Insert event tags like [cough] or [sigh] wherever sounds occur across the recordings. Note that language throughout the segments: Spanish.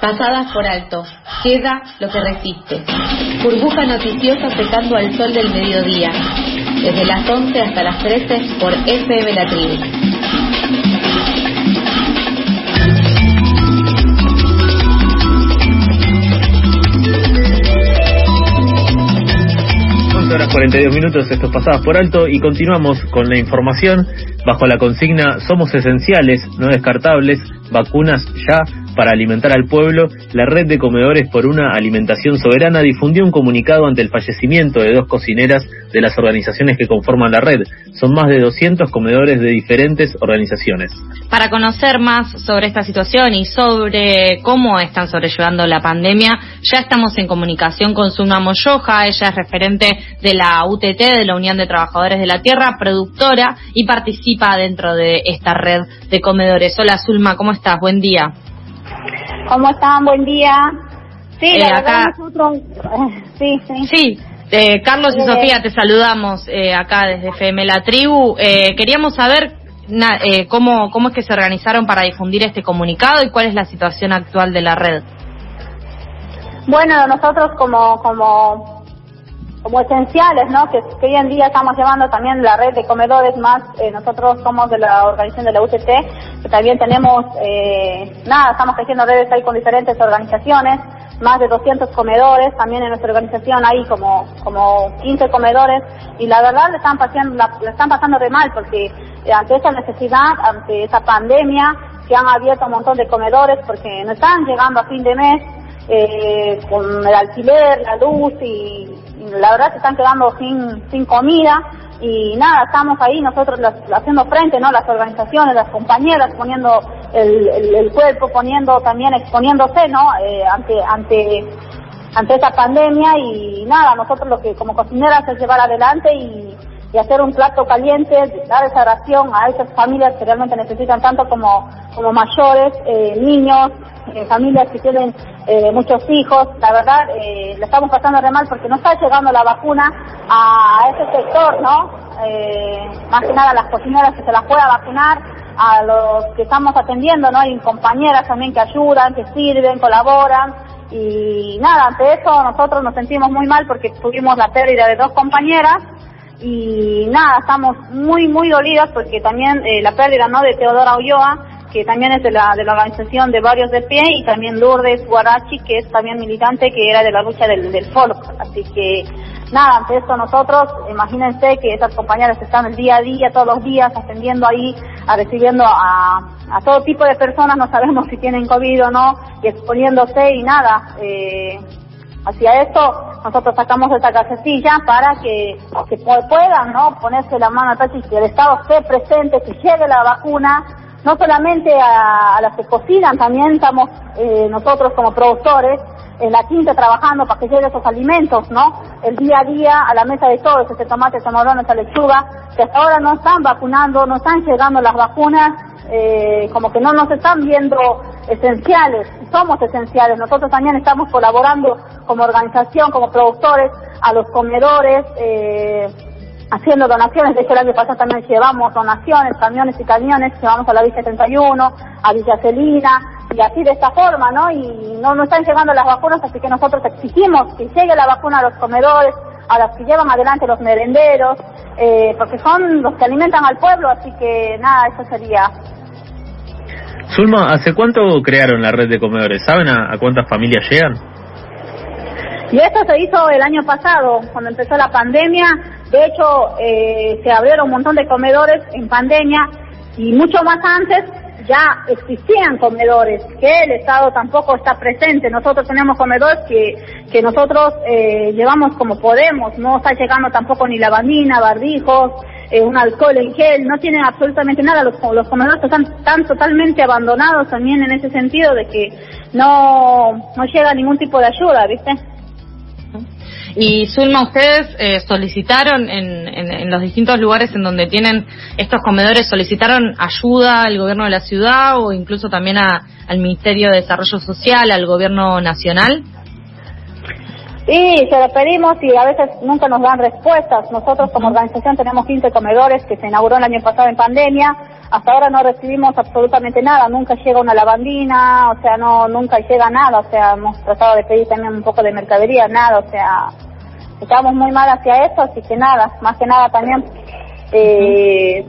Pasadas por alto, queda lo que resiste. Burbuja noticiosa secando al sol del mediodía. Desde las 11 hasta las 13 por FM La Tribu. 42 minutos, estos pasados por alto y continuamos con la información bajo la consigna Somos esenciales, no descartables, vacunas ya para alimentar al pueblo, la red de comedores por una alimentación soberana difundió un comunicado ante el fallecimiento de dos cocineras de las organizaciones que conforman la red. Son más de 200 comedores de diferentes organizaciones. Para conocer más sobre esta situación y sobre cómo están sobrellevando la pandemia, ya estamos en comunicación con Zulma Moyoja. Ella es referente de la UTT, de la Unión de Trabajadores de la Tierra, productora y participa dentro de esta red de comedores. Hola Zulma, ¿cómo estás? Buen día. ¿Cómo están? Buen día. Sí, la acá... nosotros... [laughs] sí, sí. Sí, eh, Carlos y Sofía, te saludamos eh, acá desde FM La Tribu. Eh, queríamos saber cómo, cómo es que se organizaron para difundir este comunicado y cuál es la situación actual de la red. Bueno, nosotros como, como como esenciales, ¿no? Que, hoy en día estamos llevando también la red de comedores más, eh, nosotros somos de la organización de la UTT, que también tenemos, eh, nada, estamos creciendo redes ahí con diferentes organizaciones, más de 200 comedores, también en nuestra organización hay como, como 15 comedores, y la verdad le están pasando, la, están pasando de mal, porque eh, ante esa necesidad, ante esa pandemia, se han abierto un montón de comedores porque no están llegando a fin de mes, eh, con el alquiler, la luz y la verdad se están quedando sin, sin comida y nada, estamos ahí nosotros haciendo frente, ¿no? Las organizaciones, las compañeras poniendo el, el, cuerpo, poniendo también, exponiéndose, ¿no? Eh, ante, ante, ante esta pandemia y nada, nosotros lo que como cocineras es llevar adelante y, y hacer un plato caliente, dar esa ración a esas familias que realmente necesitan tanto como, como mayores, eh, niños, eh, familias que tienen eh, muchos hijos, la verdad, eh, le estamos pasando de mal porque no está llegando la vacuna a, ese sector, ¿no? Eh, más que nada a las cocineras que se las pueda vacunar, a los que estamos atendiendo, ¿no? Hay compañeras también que ayudan, que sirven, colaboran, y nada, ante eso nosotros nos sentimos muy mal porque tuvimos la pérdida de dos compañeras, y nada, estamos muy, muy dolidas porque también eh, la pérdida, ¿no? De Teodora Ulloa, que también es de la, de la organización de varios de pie, y también Lourdes Guarachi, que es también militante, que era de la lucha del, del folk. Así que, nada, ante esto nosotros, imagínense que esas compañeras están el día a día, todos los días, atendiendo ahí, a recibiendo a, a todo tipo de personas, no sabemos si tienen COVID o no, y exponiéndose y nada, eh, hacia esto nosotros sacamos esta casecilla para que, que puedan ¿no? ponerse la mano atrás y que el Estado esté presente, que llegue la vacuna no solamente a, las que cocinan, también estamos eh, nosotros como productores en la quinta trabajando para que lleguen esos alimentos, ¿no? El día a día a la mesa de todos, ese tomate, ese morón, esa lechuga, que hasta ahora no están vacunando, no están llegando las vacunas, eh, como que no nos están viendo esenciales, somos esenciales, nosotros también estamos colaborando como organización, como productores, a los comedores, eh, haciendo donaciones. De hecho, el año pasado también llevamos donaciones, camiones y camiones, llevamos a la Villa 71, a Villa Celina, y así de esta forma, ¿no? Y no, no están llegando las vacunas, así que nosotros exigimos que llegue la vacuna a los comedores, a los que llevan adelante los merenderos, eh, porque son los que alimentan al pueblo, así que nada, eso sería. Zulma, ¿hace cuánto crearon la red de comedores? ¿Saben a cuántas familias llegan? Y esto se hizo el año pasado, cuando empezó la pandemia. De hecho, eh, se abrieron un montón de comedores en pandemia y mucho más antes ya existían comedores, que el Estado tampoco está presente. Nosotros tenemos comedores que, que nosotros eh, llevamos como podemos, no está llegando tampoco ni lavandina, barbijos, eh, un alcohol en gel, no tienen absolutamente nada. Los, los comedores están, están totalmente abandonados también en ese sentido de que no, no llega ningún tipo de ayuda, ¿viste? Y Zulma, ustedes eh, solicitaron en, en, los distintos lugares en donde tienen estos comedores, solicitaron ayuda al gobierno de la ciudad o incluso también al Ministerio de Desarrollo Social, al gobierno nacional. Y se lo pedimos y a veces nunca nos dan respuestas. Nosotros como organización tenemos 15 comedores que se inauguró el año pasado en pandemia. Hasta ahora no recibimos absolutamente nada. Nunca llega una lavandina, o sea, no nunca llega nada. O sea, hemos tratado de pedir también un poco de mercadería, nada. O sea, estamos muy mal hacia eso, así que nada. Más que nada también, eh,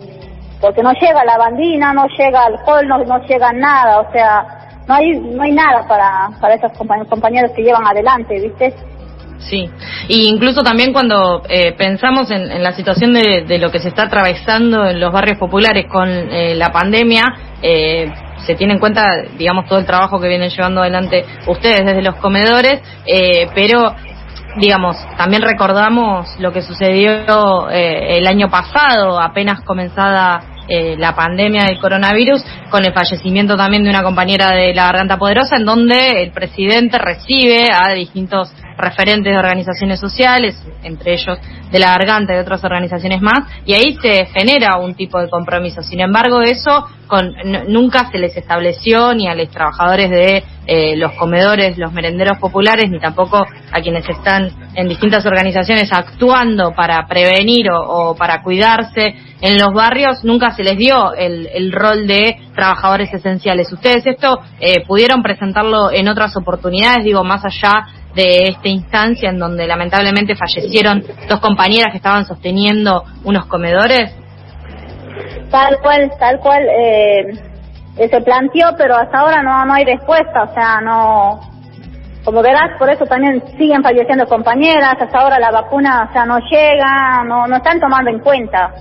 porque no llega lavandina, no llega alcohol, no, no llega nada. O sea, no hay no hay nada para para esos compañeros que llevan adelante, ¿viste? Sí, y incluso también cuando eh, pensamos en, la situación de, lo que se está atravesando en los barrios populares con eh, la pandemia, eh, se tiene en cuenta, digamos, todo el trabajo que vienen llevando adelante ustedes desde los comedores, pero digamos, también recordamos lo que sucedió el año pasado, apenas comenzada eh, la pandemia del coronavirus, con el fallecimiento también de una compañera de la Garganta Poderosa, en donde el presidente recibe a distintos referentes de organizaciones sociales, entre ellos de la Garganta y de otras organizaciones más, y ahí se genera un tipo de compromiso. Sin embargo, eso con, nunca se les estableció ni a los trabajadores de eh, los comedores, los merenderos populares, ni tampoco a quienes están en distintas organizaciones actuando para prevenir o, para cuidarse en los barrios, nunca se les dio el, rol de trabajadores esenciales. Ustedes esto eh, pudieron presentarlo en otras oportunidades, digo, más allá de esta instancia en donde lamentablemente fallecieron dos compañeras que estaban sosteniendo unos comedores? Tal cual, tal cual eh, se planteó, pero hasta ahora no, no hay respuesta, o sea, no, como verás, por eso también siguen falleciendo compañeras, hasta ahora la vacuna, o sea, no llega, no, no están tomando en cuenta.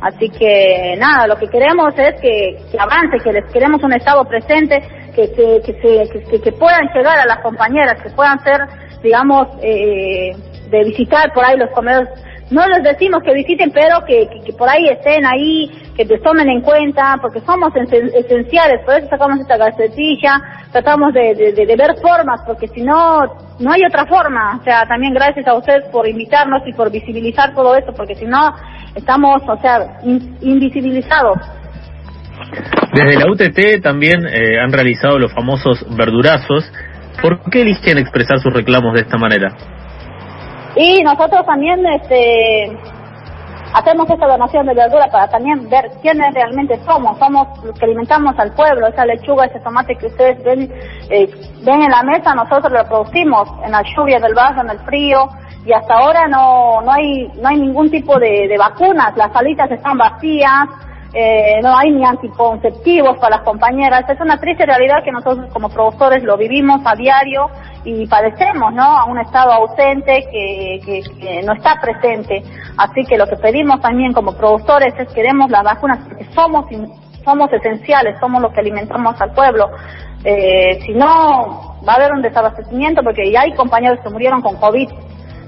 Así que nada, lo que queremos es que, avance, que les queremos un Estado presente, que, que, que, que, puedan llegar a las compañeras, que puedan ser, digamos, eh, de visitar por ahí los comedores. No les decimos que visiten, pero que, que, por ahí estén ahí, que te tomen en cuenta, porque somos esenciales, por eso sacamos esta gacetilla, tratamos de, de, ver formas, porque si no, no hay otra forma. O sea, también gracias a ustedes por invitarnos y por visibilizar todo esto, porque si no, estamos, o sea, invisibilizados. Desde la UTT también eh, han realizado los famosos verdurazos. ¿Por qué eligen expresar sus reclamos de esta manera? Y nosotros también este, hacemos esta donación de verdura para también ver quiénes realmente somos. Somos los que alimentamos al pueblo. Esa lechuga, ese tomate que ustedes ven, eh, ven en la mesa, nosotros lo producimos en la lluvia del barrio, en el frío. Y hasta ahora no, no, hay, no hay ningún tipo de, de vacunas. Las salitas están vacías eh, no hay ni anticonceptivos para las compañeras. Es una triste realidad que nosotros como productores lo vivimos a diario y padecemos, ¿no? A un Estado ausente que, que, no está presente. Así que lo que pedimos también como productores es que demos las vacunas porque somos, somos esenciales, somos los que alimentamos al pueblo. Eh, si no, va a haber un desabastecimiento porque ya hay compañeros que murieron con COVID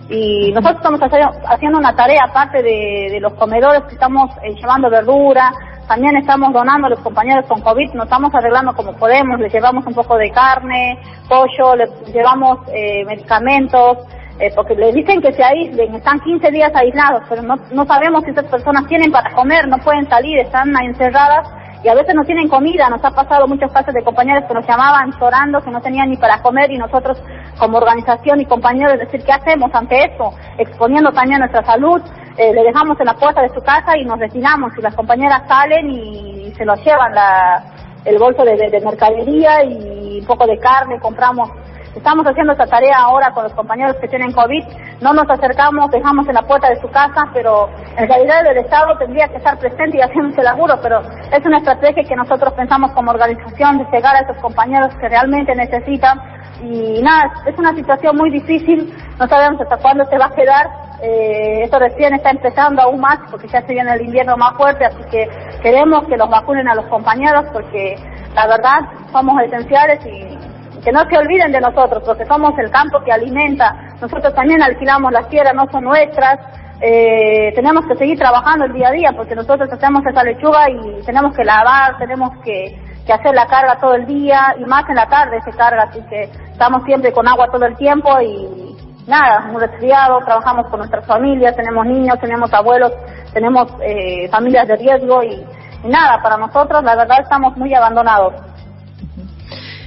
y nosotros estamos haciendo una tarea aparte de, los comedores estamos eh, llevando verdura, también estamos donando a los compañeros con COVID, nos estamos arreglando como podemos, les llevamos un poco de carne, pollo, les llevamos eh, medicamentos, eh, porque les dicen que se aíslen, están 15 días aislados, pero no, no sabemos si esas personas tienen para comer, no pueden salir, están encerradas y a veces no tienen comida. Nos ha pasado muchos casos de compañeros que nos llamaban llorando que no tenían ni para comer y nosotros como organización y compañeros decir qué hacemos ante eso, exponiendo también nuestra salud. Eh, le dejamos en la puerta de su casa y nos destinamos y las compañeras salen y se nos llevan la, el bolso de mercadería y un poco de carne, compramos Estamos haciendo esta tarea ahora con los compañeros que tienen COVID. No nos acercamos, dejamos en la puerta de su casa, pero en realidad el Estado tendría que estar presente y haciendo ese laburo, pero es una estrategia que nosotros pensamos como organización de llegar a esos compañeros que realmente necesitan. Y nada, es una situación muy difícil, no sabemos hasta cuándo se va a quedar. Eh, esto recién está empezando aún más porque ya se viene el invierno más fuerte, así que queremos que los vacunen a los compañeros porque la verdad somos esenciales y que no se olviden de nosotros, porque somos el campo que alimenta. Nosotros también alquilamos las tierras, no son nuestras. Eh, tenemos que seguir trabajando el día a día, porque nosotros hacemos esa lechuga y tenemos que lavar, tenemos que, hacer la carga todo el día y más en la tarde se carga, así que estamos siempre con agua todo el tiempo y nada, muy resfriado, trabajamos con nuestras familias, tenemos niños, tenemos abuelos, tenemos eh, familias de riesgo y nada, para nosotros la verdad estamos muy abandonados.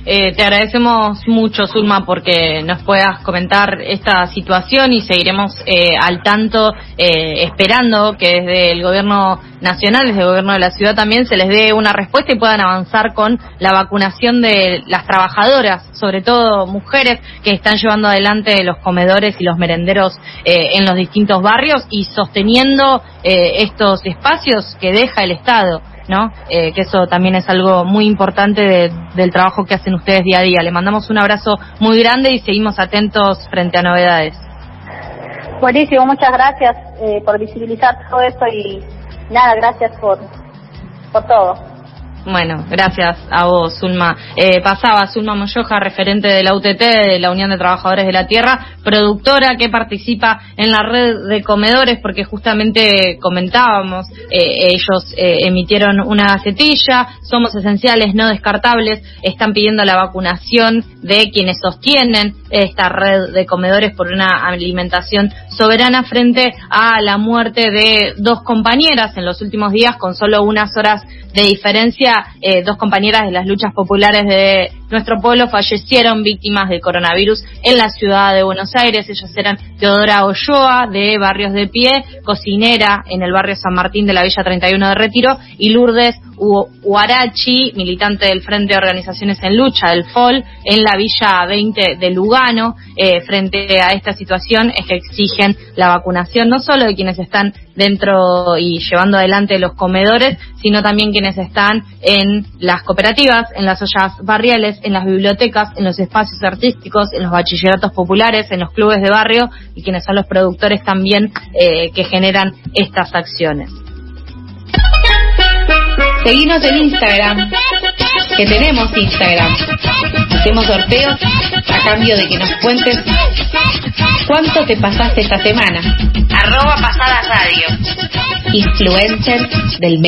Eh, te agradecemos mucho, Zulma, porque nos puedas comentar esta situación y seguiremos eh, al tanto, eh, esperando que desde el gobierno nacional, desde el gobierno de la ciudad también, se les dé una respuesta y puedan avanzar con la vacunación de las trabajadoras, sobre todo mujeres que están llevando adelante los comedores y los merenderos en los distintos barrios y sosteniendo estos espacios que deja el Estado. ¿No? Eh, que eso también es algo muy importante del trabajo que hacen ustedes día a día. Le mandamos un abrazo muy grande y seguimos atentos frente a novedades. Buenísimo, muchas gracias eh, por visibilizar todo esto y nada, gracias por, por todo. Bueno, gracias a vos, Zulma. Eh, pasaba Zulma Moyoja, referente de la UTT, de la Unión de Trabajadores de la Tierra, productora que participa en la red de comedores, porque justamente comentábamos, eh, ellos eh, emitieron una gacetilla, somos esenciales, no descartables, están pidiendo la vacunación de quienes sostienen esta red de comedores por una alimentación soberana frente a la muerte de dos compañeras en los últimos días con solo unas horas de diferencia, eh, dos compañeras de las luchas populares de nuestro pueblo fallecieron víctimas del coronavirus en la ciudad de Buenos Aires. Ellas eran Teodora Olloa, de Barrios de Pie, cocinera en el barrio San Martín de la Villa 31 de Retiro, y Lourdes Huarachi, militante del Frente de Organizaciones en Lucha, del FOL, en la Villa 20 de Lugano. Eh, frente a esta situación es que exigen la vacunación no solo de quienes están dentro y llevando adelante los comedores, sino también quienes están en las cooperativas, en las ollas barriales, en las bibliotecas, en los espacios artísticos, en los bachilleratos populares, en los clubes de barrio y quienes son los productores también eh, que generan estas acciones. Seguimos en Instagram, que tenemos Instagram. Hacemos sorteos a cambio de que nos cuentes cuánto te pasaste esta semana. Arroba pasada radio. Influencer del